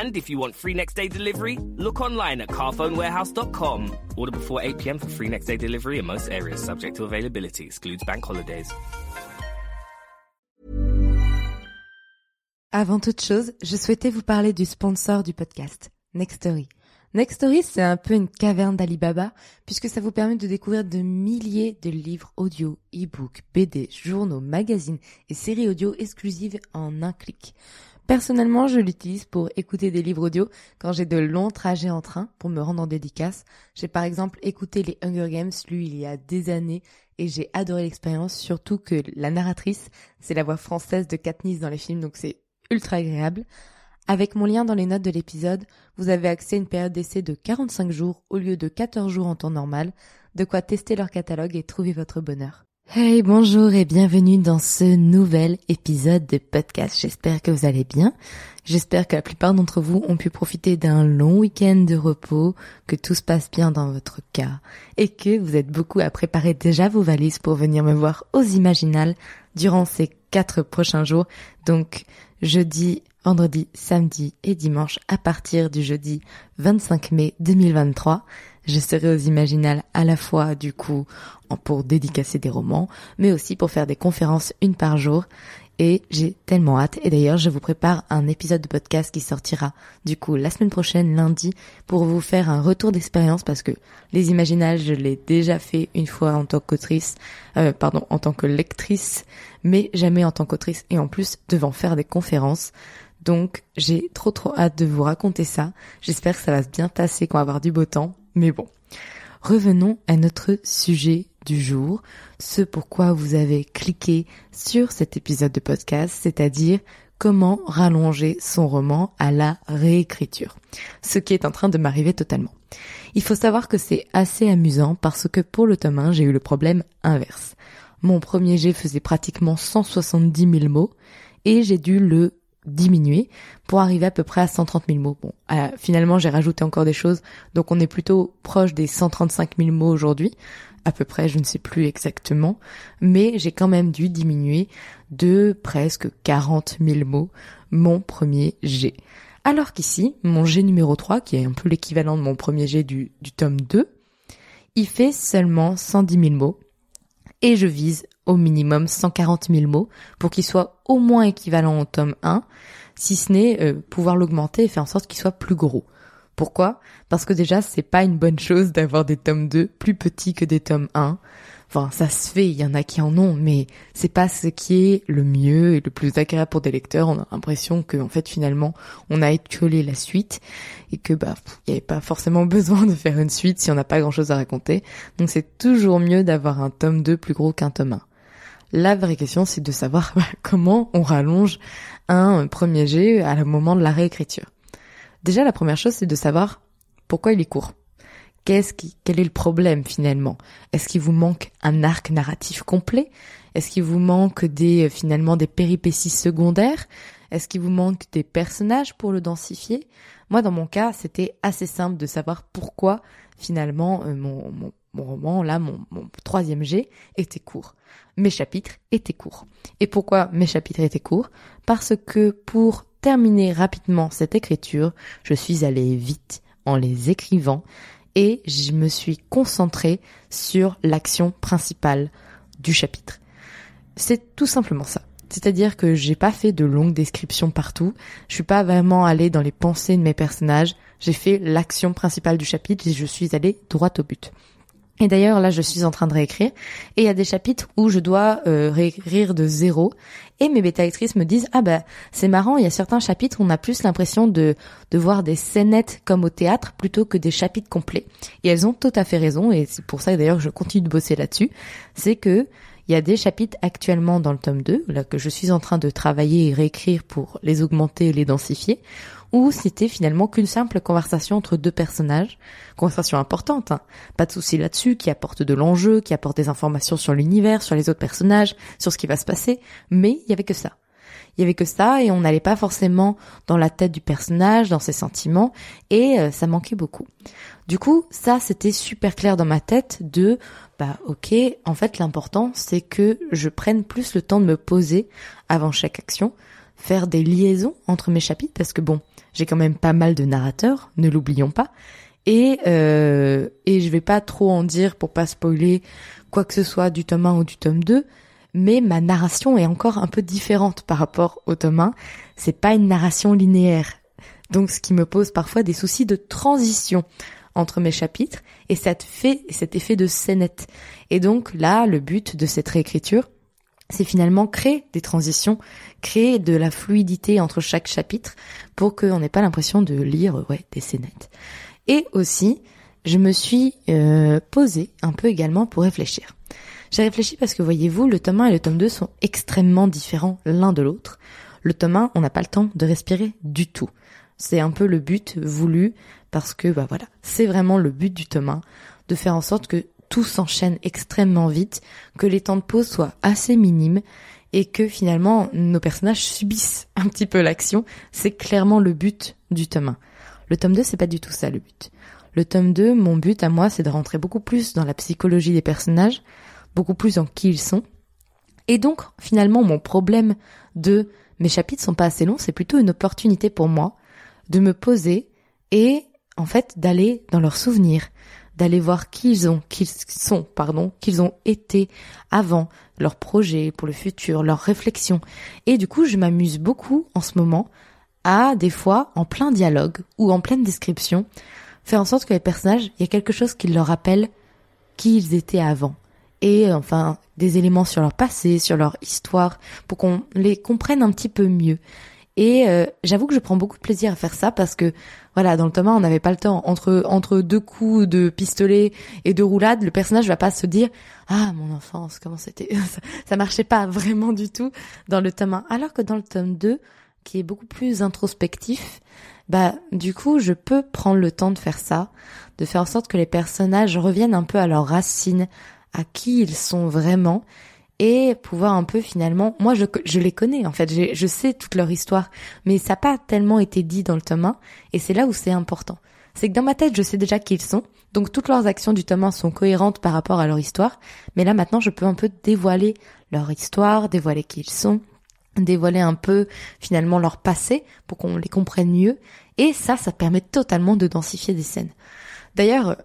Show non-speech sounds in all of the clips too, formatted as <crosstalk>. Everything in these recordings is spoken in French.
And if you want free next day delivery, look online at carphonewarehouse.com. Order before 8 pm for free next day delivery in most areas, subject to availability, excludes bank holidays. Avant toute chose, je souhaitais vous parler du sponsor du podcast, Nextory. Nextory, c'est un peu une caverne d'Alibaba, puisque ça vous permet de découvrir de milliers de livres audio, e-books, BD, journaux, magazines et séries audio exclusives en un clic. Personnellement, je l'utilise pour écouter des livres audio quand j'ai de longs trajets en train pour me rendre en dédicace. J'ai par exemple écouté les Hunger Games, lu il y a des années, et j'ai adoré l'expérience, surtout que la narratrice, c'est la voix française de Katniss dans les films, donc c'est ultra agréable. Avec mon lien dans les notes de l'épisode, vous avez accès à une période d'essai de 45 jours au lieu de 14 jours en temps normal, de quoi tester leur catalogue et trouver votre bonheur. Hey, bonjour et bienvenue dans ce nouvel épisode de podcast. J'espère que vous allez bien. J'espère que la plupart d'entre vous ont pu profiter d'un long week-end de repos, que tout se passe bien dans votre cas et que vous êtes beaucoup à préparer déjà vos valises pour venir me voir aux Imaginales durant ces quatre prochains jours. Donc, jeudi, vendredi, samedi et dimanche à partir du jeudi 25 mai 2023. Je serai aux Imaginales à la fois du coup pour dédicacer des romans, mais aussi pour faire des conférences une par jour. Et j'ai tellement hâte. Et d'ailleurs, je vous prépare un épisode de podcast qui sortira du coup la semaine prochaine, lundi, pour vous faire un retour d'expérience parce que les Imaginales, je l'ai déjà fait une fois en tant qu'autrice, euh, pardon, en tant que lectrice, mais jamais en tant qu'autrice et en plus devant faire des conférences. Donc j'ai trop trop hâte de vous raconter ça. J'espère que ça va se bien passer, qu'on va avoir du beau temps. Mais bon, revenons à notre sujet du jour, ce pourquoi vous avez cliqué sur cet épisode de podcast, c'est-à-dire comment rallonger son roman à la réécriture. Ce qui est en train de m'arriver totalement. Il faut savoir que c'est assez amusant parce que pour le tome 1, j'ai eu le problème inverse. Mon premier jet faisait pratiquement 170 000 mots et j'ai dû le diminuer pour arriver à peu près à 130 000 mots. Bon, euh, finalement j'ai rajouté encore des choses, donc on est plutôt proche des 135 000 mots aujourd'hui, à peu près, je ne sais plus exactement, mais j'ai quand même dû diminuer de presque 40 000 mots mon premier G. Alors qu'ici, mon G numéro 3, qui est un peu l'équivalent de mon premier G du, du tome 2, il fait seulement 110 000 mots, et je vise au minimum 140 000 mots pour qu'il soit au moins équivalent au tome 1, si ce n'est euh, pouvoir l'augmenter et faire en sorte qu'il soit plus gros. Pourquoi? Parce que déjà, c'est pas une bonne chose d'avoir des tomes 2 plus petits que des tomes 1. Enfin, ça se fait, il y en a qui en ont, mais c'est pas ce qui est le mieux et le plus agréable pour des lecteurs. On a l'impression que, en fait, finalement, on a étiolé la suite et que, bah, il n'y avait pas forcément <laughs> besoin de faire une suite si on n'a pas grand chose à raconter. Donc c'est toujours mieux d'avoir un tome 2 plus gros qu'un tome 1. La vraie question, c'est de savoir <laughs> comment on rallonge un premier jet à le moment de la réécriture. Déjà, la première chose, c'est de savoir pourquoi il est court. Qu'est-ce qui, quel est le problème finalement? Est-ce qu'il vous manque un arc narratif complet? Est-ce qu'il vous manque des finalement des péripéties secondaires? Est-ce qu'il vous manque des personnages pour le densifier? Moi, dans mon cas, c'était assez simple de savoir pourquoi finalement euh, mon, mon, roman, là, mon, troisième G, était court mes chapitres étaient courts. Et pourquoi mes chapitres étaient courts? Parce que pour terminer rapidement cette écriture, je suis allée vite en les écrivant et je me suis concentrée sur l'action principale du chapitre. C'est tout simplement ça. C'est-à-dire que j'ai pas fait de longues descriptions partout. Je suis pas vraiment allée dans les pensées de mes personnages. J'ai fait l'action principale du chapitre et je suis allée droit au but. Et d'ailleurs, là, je suis en train de réécrire. Et il y a des chapitres où je dois euh, réécrire de zéro. Et mes bêta-lectrices me disent, ah bah, c'est marrant, il y a certains chapitres où on a plus l'impression de, de voir des scénettes comme au théâtre plutôt que des chapitres complets. Et elles ont tout à fait raison. Et c'est pour ça, d'ailleurs, que je continue de bosser là-dessus. C'est que il y a des chapitres actuellement dans le tome 2, là, que je suis en train de travailler et réécrire pour les augmenter et les densifier, où c'était finalement qu'une simple conversation entre deux personnages, conversation importante, hein. pas de souci là-dessus, qui apporte de l'enjeu, qui apporte des informations sur l'univers, sur les autres personnages, sur ce qui va se passer, mais il y avait que ça. Il y avait que ça et on n'allait pas forcément dans la tête du personnage, dans ses sentiments et euh, ça manquait beaucoup. Du coup, ça c'était super clair dans ma tête de bah OK, en fait l'important c'est que je prenne plus le temps de me poser avant chaque action, faire des liaisons entre mes chapitres parce que bon, j'ai quand même pas mal de narrateurs, ne l'oublions pas. Et euh, et je vais pas trop en dire pour pas spoiler quoi que ce soit du tome 1 ou du tome 2, mais ma narration est encore un peu différente par rapport au tome 1. C'est pas une narration linéaire. Donc ce qui me pose parfois des soucis de transition entre mes chapitres et ça fait cet effet de scénette. Et donc là, le but de cette réécriture, c'est finalement créer des transitions, créer de la fluidité entre chaque chapitre pour qu'on n'ait pas l'impression de lire ouais, des scénettes. Et aussi, je me suis euh, posé un peu également pour réfléchir. J'ai réfléchi parce que voyez-vous, le tome 1 et le tome 2 sont extrêmement différents l'un de l'autre. Le tome 1, on n'a pas le temps de respirer du tout. C'est un peu le but voulu parce que bah voilà, c'est vraiment le but du tome 1 de faire en sorte que tout s'enchaîne extrêmement vite, que les temps de pause soient assez minimes et que finalement nos personnages subissent <laughs> un petit peu l'action. C'est clairement le but du tome 1. Le tome 2, c'est pas du tout ça le but. Le tome 2, mon but à moi, c'est de rentrer beaucoup plus dans la psychologie des personnages, beaucoup plus en qui ils sont. Et donc, finalement, mon problème de mes chapitres sont pas assez longs, c'est plutôt une opportunité pour moi de me poser et, en fait, d'aller dans leurs souvenirs, d'aller voir qui ils ont, qu'ils sont, pardon, qu'ils ont été avant, leurs projets pour le futur, leurs réflexions. Et du coup, je m'amuse beaucoup en ce moment à, des fois, en plein dialogue ou en pleine description, faire en sorte que les personnages, il y a quelque chose qui leur rappelle qui ils étaient avant. Et enfin, des éléments sur leur passé, sur leur histoire, pour qu'on les comprenne un petit peu mieux. Et euh, j'avoue que je prends beaucoup de plaisir à faire ça parce que voilà, dans le tome 1, on n'avait pas le temps. Entre entre deux coups de pistolet et de roulade, le personnage va pas se dire ah mon enfance comment c'était? <laughs> ça, ça marchait pas vraiment du tout dans le tome 1. Alors que dans le tome 2, qui est beaucoup plus introspectif, bah du coup je peux prendre le temps de faire ça, de faire en sorte que les personnages reviennent un peu à leurs racines, à qui ils sont vraiment et pouvoir un peu finalement, moi je, je les connais en fait, je, je sais toute leur histoire, mais ça n'a pas tellement été dit dans le tome 1, et c'est là où c'est important. C'est que dans ma tête, je sais déjà qui ils sont, donc toutes leurs actions du tome 1 sont cohérentes par rapport à leur histoire, mais là maintenant je peux un peu dévoiler leur histoire, dévoiler qui ils sont, dévoiler un peu finalement leur passé pour qu'on les comprenne mieux, et ça, ça permet totalement de densifier des scènes. D'ailleurs,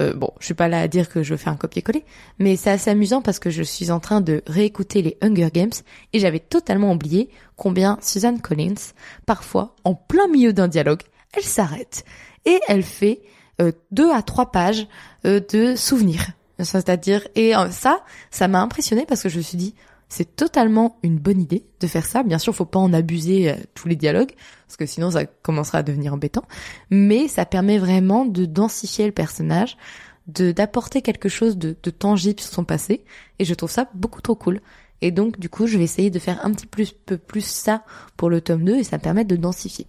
euh, bon, je suis pas là à dire que je fais un copier-coller, mais c'est assez amusant parce que je suis en train de réécouter les Hunger Games et j'avais totalement oublié combien Suzanne Collins, parfois, en plein milieu d'un dialogue, elle s'arrête et elle fait euh, deux à trois pages euh, de souvenirs. C'est-à-dire, et ça, ça m'a impressionné parce que je me suis dit, c'est totalement une bonne idée de faire ça. Bien sûr, faut pas en abuser tous les dialogues, parce que sinon ça commencera à devenir embêtant. Mais ça permet vraiment de densifier le personnage, de d'apporter quelque chose de, de tangible sur son passé, et je trouve ça beaucoup trop cool. Et donc, du coup, je vais essayer de faire un petit plus, peu plus ça pour le tome 2, et ça me permet de densifier.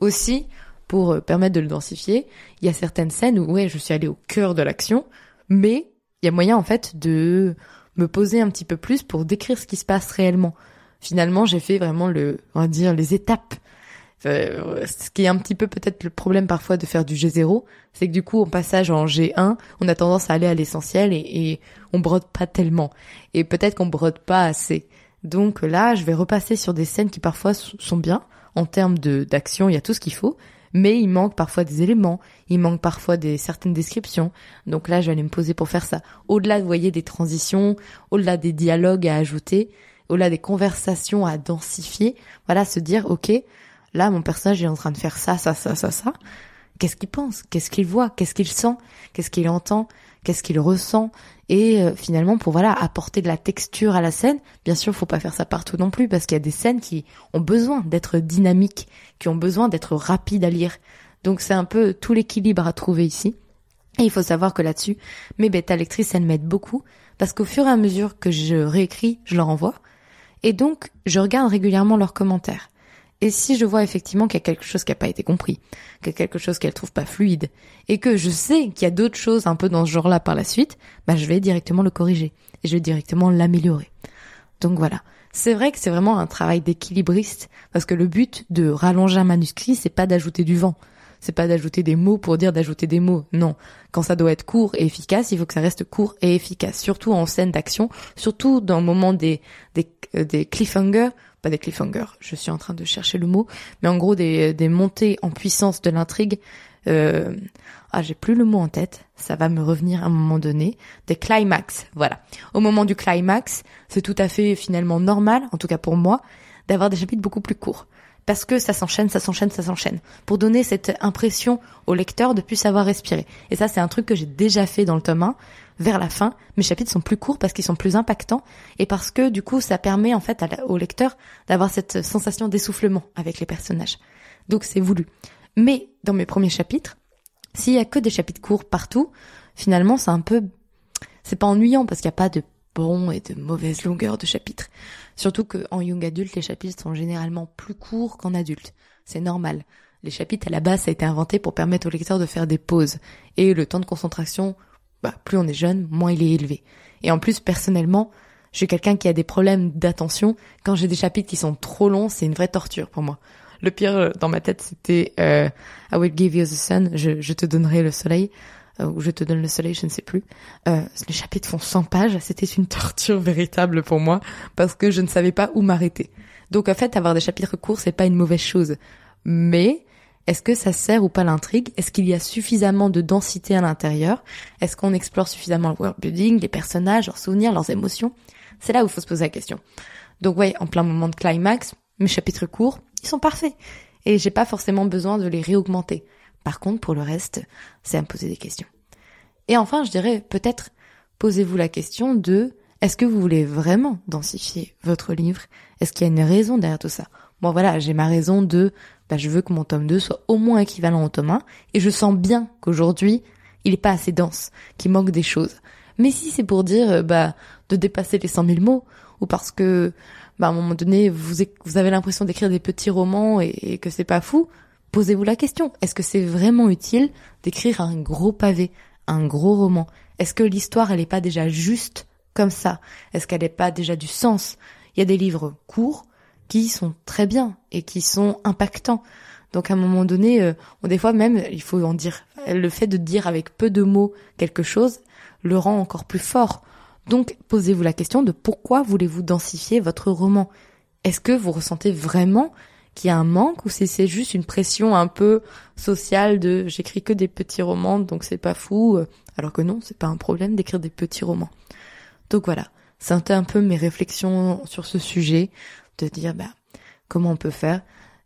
Aussi, pour euh, permettre de le densifier, il y a certaines scènes où, ouais, je suis allée au cœur de l'action, mais il y a moyen, en fait, de me poser un petit peu plus pour décrire ce qui se passe réellement. Finalement, j'ai fait vraiment le, on va dire, les étapes. Euh, ce qui est un petit peu peut-être le problème parfois de faire du G0, c'est que du coup, au passage en G1, on a tendance à aller à l'essentiel et, et on brode pas tellement. Et peut-être qu'on brode pas assez. Donc là, je vais repasser sur des scènes qui parfois sont bien en termes d'action, il y a tout ce qu'il faut, mais il manque parfois des éléments, il manque parfois des certaines descriptions. Donc là, je vais aller me poser pour faire ça. Au-delà, vous voyez, des transitions, au-delà des dialogues à ajouter, au-delà des conversations à densifier, voilà, se dire, ok, là, mon personnage est en train de faire ça, ça, ça, ça, ça. Qu'est-ce qu'il pense? Qu'est-ce qu'il voit? Qu'est-ce qu'il sent? Qu'est-ce qu'il entend? Qu'est-ce qu'il ressent Et euh, finalement, pour voilà apporter de la texture à la scène. Bien sûr, faut pas faire ça partout non plus parce qu'il y a des scènes qui ont besoin d'être dynamiques, qui ont besoin d'être rapides à lire. Donc c'est un peu tout l'équilibre à trouver ici. Et il faut savoir que là-dessus, mes bêta lectrices, elles m'aident beaucoup parce qu'au fur et à mesure que je réécris, je leur envoie. Et donc, je regarde régulièrement leurs commentaires. Et si je vois effectivement qu'il y a quelque chose qui n'a pas été compris, qu'il y a quelque chose qu'elle trouve pas fluide, et que je sais qu'il y a d'autres choses un peu dans ce genre-là par la suite, bah je vais directement le corriger et je vais directement l'améliorer. Donc voilà. C'est vrai que c'est vraiment un travail d'équilibriste parce que le but de rallonger un manuscrit, c'est pas d'ajouter du vent. C'est pas d'ajouter des mots pour dire d'ajouter des mots. Non. Quand ça doit être court et efficace, il faut que ça reste court et efficace. Surtout en scène d'action. Surtout dans le moment des, des, euh, des cliffhangers pas des cliffhangers, je suis en train de chercher le mot, mais en gros des, des montées en puissance de l'intrigue. Euh, ah, j'ai plus le mot en tête, ça va me revenir à un moment donné. Des climax, voilà. Au moment du climax, c'est tout à fait finalement normal, en tout cas pour moi, d'avoir des chapitres beaucoup plus courts. Parce que ça s'enchaîne, ça s'enchaîne, ça s'enchaîne. Pour donner cette impression au lecteur de plus savoir respirer. Et ça, c'est un truc que j'ai déjà fait dans le tome 1 vers la fin, mes chapitres sont plus courts parce qu'ils sont plus impactants et parce que du coup ça permet en fait au lecteur d'avoir cette sensation d'essoufflement avec les personnages. Donc c'est voulu. Mais dans mes premiers chapitres, s'il y a que des chapitres courts partout, finalement c'est un peu, c'est pas ennuyant parce qu'il n'y a pas de bon et de mauvaise longueur de chapitres. Surtout qu'en young adulte, les chapitres sont généralement plus courts qu'en adulte. C'est normal. Les chapitres à la base, ça a été inventé pour permettre au lecteur de faire des pauses. Et le temps de concentration bah, plus on est jeune, moins il est élevé. Et en plus, personnellement, je suis quelqu'un qui a des problèmes d'attention. Quand j'ai des chapitres qui sont trop longs, c'est une vraie torture pour moi. Le pire euh, dans ma tête, c'était euh, I will give you the sun, je, je te donnerai le soleil, ou je te donne le soleil, je ne sais plus. Euh, les chapitres font 100 pages, c'était une <laughs> torture véritable pour moi, parce que je ne savais pas où m'arrêter. Donc en fait, avoir des chapitres courts, c'est pas une mauvaise chose. Mais est-ce que ça sert ou pas l'intrigue? Est-ce qu'il y a suffisamment de densité à l'intérieur? Est-ce qu'on explore suffisamment le world building, les personnages, leurs souvenirs, leurs émotions? C'est là où il faut se poser la question. Donc ouais, en plein moment de climax, mes chapitres courts, ils sont parfaits. Et j'ai pas forcément besoin de les réaugmenter. Par contre, pour le reste, c'est à me poser des questions. Et enfin, je dirais peut-être posez-vous la question de est-ce que vous voulez vraiment densifier votre livre? Est-ce qu'il y a une raison derrière tout ça? Moi voilà, j'ai ma raison de bah, je veux que mon tome 2 soit au moins équivalent au tome 1, et je sens bien qu'aujourd'hui, il est pas assez dense, qu'il manque des choses. Mais si c'est pour dire, euh, bah, de dépasser les 100 000 mots, ou parce que, bah, à un moment donné, vous, vous avez l'impression d'écrire des petits romans et, et que c'est pas fou, posez-vous la question. Est-ce que c'est vraiment utile d'écrire un gros pavé, un gros roman? Est-ce que l'histoire, elle est pas déjà juste comme ça? Est-ce qu'elle n'est pas déjà du sens? Il y a des livres courts, qui sont très bien et qui sont impactants. Donc à un moment donné, euh, des fois même, il faut en dire, le fait de dire avec peu de mots quelque chose le rend encore plus fort. Donc posez-vous la question de pourquoi voulez-vous densifier votre roman? Est-ce que vous ressentez vraiment qu'il y a un manque ou si c'est juste une pression un peu sociale de j'écris que des petits romans donc c'est pas fou euh, alors que non, c'est pas un problème d'écrire des petits romans. Donc voilà, c'était un peu mes réflexions sur ce sujet de dire bah comment on peut faire.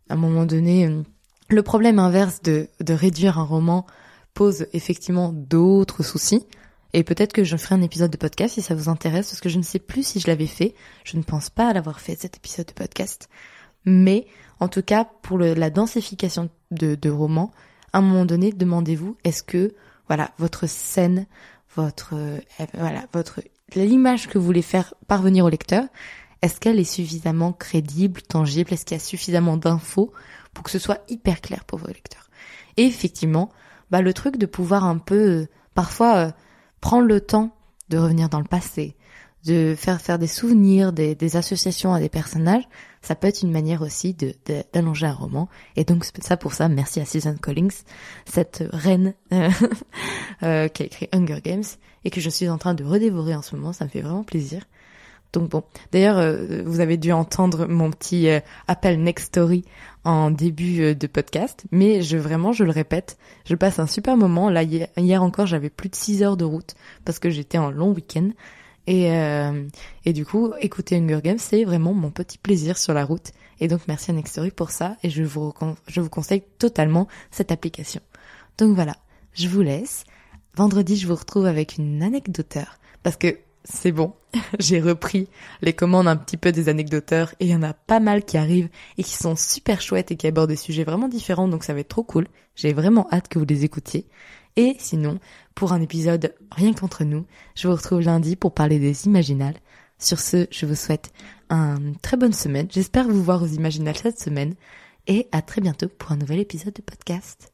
À un moment donné, euh, le problème inverse de, de réduire un roman pose effectivement d'autres soucis. Et peut-être que je ferai un épisode de podcast si ça vous intéresse, parce que je ne sais plus si je l'avais fait. Je ne pense pas l'avoir fait cet épisode de podcast. Mais en tout cas, pour le, la densification de, de romans, à un moment donné, demandez-vous est-ce que voilà votre scène, votre euh, voilà votre l'image que vous voulez faire parvenir au lecteur, est-ce qu'elle est suffisamment crédible, tangible? Est-ce qu'il y a suffisamment d'infos pour que ce soit hyper clair pour vos lecteurs? Et effectivement, bah, le truc de pouvoir un peu, euh, parfois, euh, prendre le temps de revenir dans le passé, de faire faire des souvenirs, des, des, associations à des personnages, ça peut être une manière aussi de d'allonger un roman. Et donc ça pour ça, merci à Susan Collins, cette reine <laughs> euh, qui a écrit Hunger Games et que je suis en train de redévorer en ce moment. Ça me fait vraiment plaisir. Donc bon, d'ailleurs, euh, vous avez dû entendre mon petit euh, appel Next Story en début euh, de podcast, mais je vraiment, je le répète, je passe un super moment. Là, hier, encore, j'avais plus de 6 heures de route parce que j'étais en long week-end Et, euh, et du coup, écouter Hunger Games, c'est vraiment mon petit plaisir sur la route. Et donc, merci à Nextory pour ça. Et je vous, je vous conseille totalement cette application. Donc voilà, je vous laisse. Vendredi, je vous retrouve avec une anecdoteur. Parce que c'est bon, <laughs> j'ai repris les commandes un petit peu des anecdoteurs et il y en a pas mal qui arrivent et qui sont super chouettes et qui abordent des sujets vraiment différents donc ça va être trop cool. J'ai vraiment hâte que vous les écoutiez. Et sinon, pour un épisode rien qu'entre nous, je vous retrouve lundi pour parler des Imaginales. Sur ce, je vous souhaite une très bonne semaine. J'espère vous voir aux Imaginales cette semaine et à très bientôt pour un nouvel épisode de podcast.